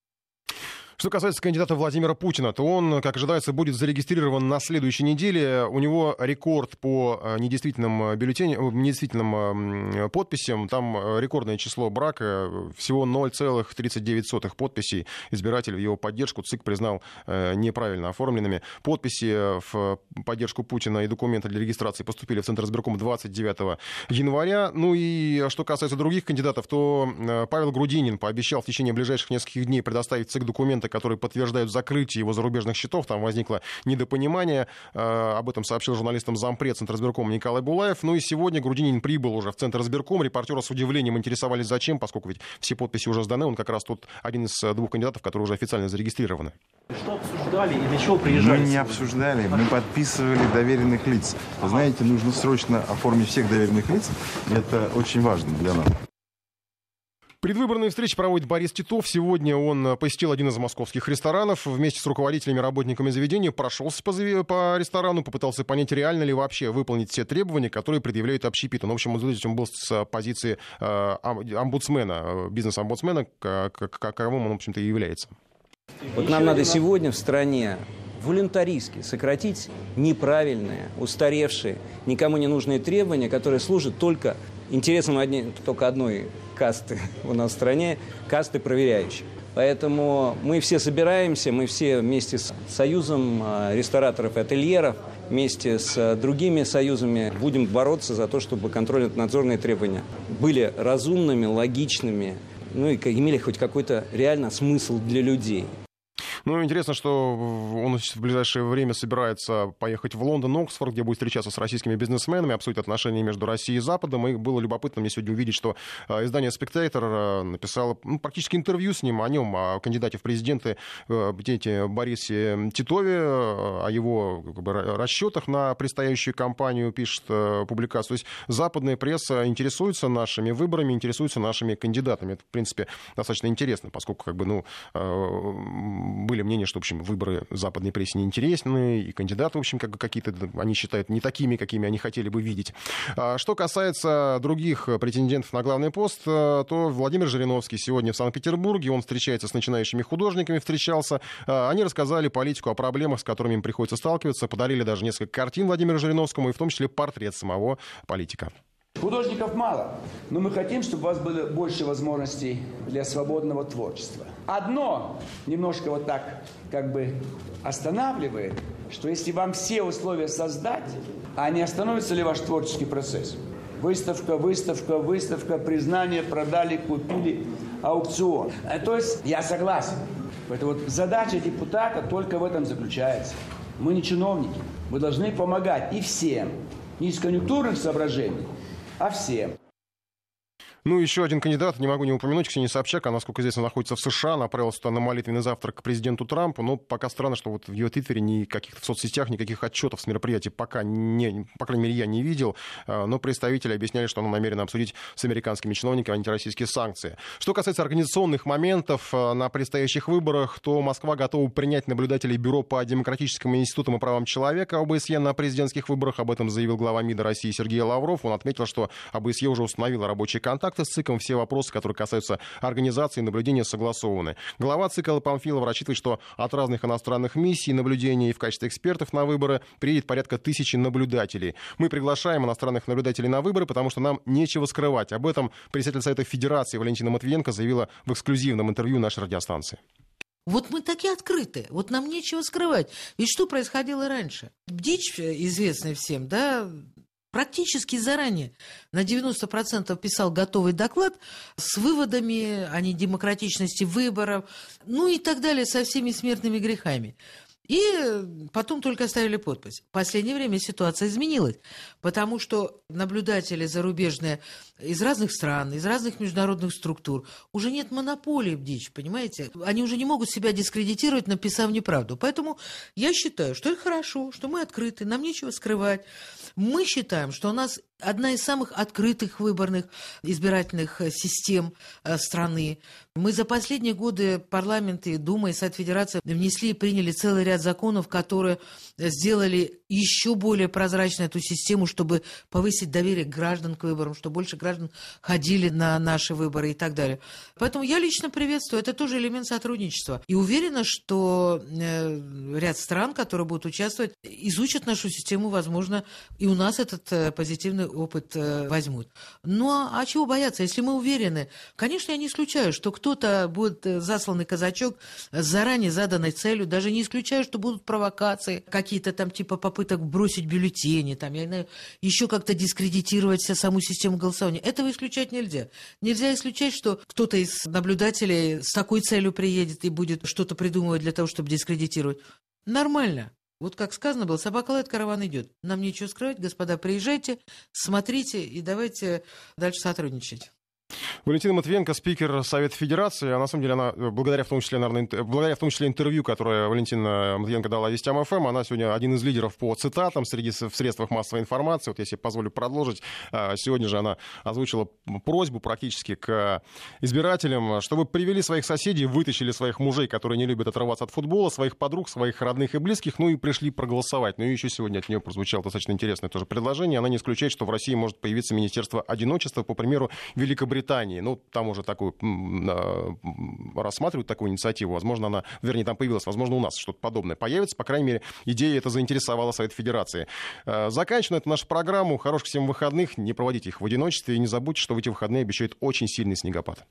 Что касается кандидата Владимира Путина, то он, как ожидается, будет зарегистрирован на следующей неделе. У него рекорд по э, недействительным бюллетеням, э, недействительным подписям. Там э, рекордное число брака, всего 0,39 подписей избирателей в его поддержку. ЦИК признал неправильно оформленными. Подписи в поддержку Путина и документы для регистрации поступили в Центр избирком 29 января. Ну и что касается других кандидатов, то Павел Грудинин пообещал в течение ближайших нескольких дней предоставить ЦИК документы, которые подтверждают закрытие его зарубежных счетов. Там возникло недопонимание. Э, об этом сообщил журналистам зампред Центра избиркома Николай Булаев. Ну и сегодня Грудинин прибыл уже в Центр избирком. Репортеры с удивлением интересовались, зачем, поскольку ведь все подписи уже сданы. Он как раз тот один из э, двух кандидатов, которые уже официально зарегистрированы. Что обсуждали и для чего приезжали? Мы не обсуждали, мы подписывали доверенных лиц. Вы знаете, нужно срочно оформить всех доверенных лиц. Это очень важно для нас. Предвыборные встречи проводит Борис Титов. Сегодня он э, посетил один из московских ресторанов. Вместе с руководителями работниками заведения прошелся по, по ресторану, попытался понять, реально ли вообще выполнить все требования, которые предъявляет общепит. Ну, в общем, он был с позиции э, омбудсмена, э, бизнес-омбудсмена, каковым он, в общем-то, и является. Вот нам надо сегодня в стране волюнтаристски сократить неправильные, устаревшие, никому не нужные требования, которые служат только интересам одни, только одной касты у нас в стране, касты проверяющих. Поэтому мы все собираемся, мы все вместе с Союзом а, рестораторов и ательеров, вместе с а, другими союзами будем бороться за то, чтобы контрольно-надзорные требования были разумными, логичными, ну и имели хоть какой-то реально смысл для людей. Ну, интересно, что он в ближайшее время собирается поехать в Лондон, Оксфорд, где будет встречаться с российскими бизнесменами, обсудить отношения между Россией и Западом. И было любопытно мне сегодня увидеть, что а, издание «Спектатор» а, написало ну, практически интервью с ним о нем, о кандидате в президенты дети Борисе Титове, о его как бы, расчетах на предстоящую кампанию, пишет э, публикацию. То есть западная пресса интересуется нашими выборами, интересуется нашими кандидатами. Это, в принципе, достаточно интересно, поскольку как бы, ну, э, были мнения, что, в общем, выборы западной прессе неинтересны, и кандидаты, в общем, как какие-то, они считают не такими, какими они хотели бы видеть. А что касается других претендентов на главный пост, э, то Владимир Жириновский сегодня в Санкт-Петербурге, он встречается с начинающими художниками, встречался. А, они рассказали политику о проблемах, с которыми им приходится сталкиваться, подарили даже несколько картин Владимиру Жириновскому, и в том числе портрет самого политика. Художников мало, но мы хотим, чтобы у вас было больше возможностей для свободного творчества. Одно немножко вот так как бы останавливает, что если вам все условия создать, а не остановится ли ваш творческий процесс? Выставка, выставка, выставка, признание, продали, купили, аукцион. Э, то есть я согласен. Это вот задача депутата только в этом заключается. Мы не чиновники. Мы должны помогать и всем. Не из конъюнктурных соображений, а всем. Ну, еще один кандидат, не могу не упомянуть, Ксения Собчак, она, насколько известно, находится в США, направилась туда на молитвенный завтрак к президенту Трампу, но пока странно, что вот в ее твиттере ни каких-то в соцсетях, никаких отчетов с мероприятия пока не, по крайней мере, я не видел, а, но представители объясняли, что она намерена обсудить с американскими чиновниками антироссийские санкции. Что касается организационных моментов а, на предстоящих выборах, то Москва готова принять наблюдателей Бюро по демократическим институтам и правам человека ОБСЕ на президентских выборах. Об этом заявил глава МИДа России Сергей Лавров. Он отметил, что ОБСЕ уже установила рабочий контакт контакты с ЦИКом, все вопросы, которые касаются организации и наблюдения, согласованы. Глава ЦИКа Памфилов рассчитывает, что от разных иностранных миссий наблюдения и в качестве экспертов на выборы приедет порядка тысячи наблюдателей. Мы приглашаем иностранных наблюдателей на выборы, потому что нам нечего скрывать. Об этом председатель Совета Федерации Валентина Матвиенко заявила в эксклюзивном интервью нашей радиостанции. Вот мы такие открытые, вот нам нечего скрывать. Ведь что происходило раньше? Дичь известная всем, да, практически заранее на 90% писал готовый доклад с выводами о недемократичности выборов, ну и так далее, со всеми смертными грехами. И потом только оставили подпись. В последнее время ситуация изменилась, потому что наблюдатели зарубежные из разных стран, из разных международных структур, уже нет монополии в понимаете? Они уже не могут себя дискредитировать, написав неправду. Поэтому я считаю, что это хорошо, что мы открыты, нам нечего скрывать. Мы считаем, что у нас одна из самых открытых выборных избирательных э, систем э, страны. Мы за последние годы парламент и Дума и Совет внесли и приняли целый ряд законов, которые сделали еще более прозрачной эту систему, чтобы повысить доверие граждан к выборам, чтобы больше граждан ходили на наши выборы и так далее. Поэтому я лично приветствую, это тоже элемент сотрудничества. И уверена, что э, ряд стран, которые будут участвовать, изучат нашу систему, возможно, и у нас этот позитивный опыт э, возьмут. Ну, а, а чего бояться, если мы уверены? Конечно, я не исключаю, что кто-то будет э, засланный казачок с заранее заданной целью, даже не исключаю, что будут провокации, какие-то там типа попыток бросить бюллетени, там, я не знаю, еще как-то дискредитировать вся саму систему голосования. Этого исключать нельзя. Нельзя исключать, что кто-то из наблюдателей с такой целью приедет и будет что-то придумывать для того, чтобы дискредитировать. Нормально. Вот как сказано было, собака лает, караван идет. Нам нечего скрывать, господа, приезжайте, смотрите и давайте дальше сотрудничать. Валентина Матвиенко, спикер Совета Федерации, а на самом деле она, э, благодаря в том числе, наверное, благодаря в том числе интервью, которое Валентина Матвиенко дала Вестям ФМ, она сегодня один из лидеров по цитатам среди в средствах массовой информации. Вот если позволю продолжить, а, сегодня же она озвучила просьбу практически к избирателям, чтобы привели своих соседей, вытащили своих мужей, которые не любят отрываться от футбола, своих подруг, своих родных и близких, ну и пришли проголосовать. Ну и еще сегодня от нее прозвучало достаточно интересное тоже предложение. Она не исключает, что в России может появиться Министерство одиночества, по примеру Великобритании Британии, ну, там уже такую рассматривают такую инициативу, возможно, она, вернее, там появилась, возможно, у нас что-то подобное появится, по крайней мере, идея это заинтересовала Совет Федерации. А, заканчиваем эту нашу программу, хороших всем выходных, не проводите их в одиночестве. И не забудьте, что в эти выходные обещают очень сильный снегопад.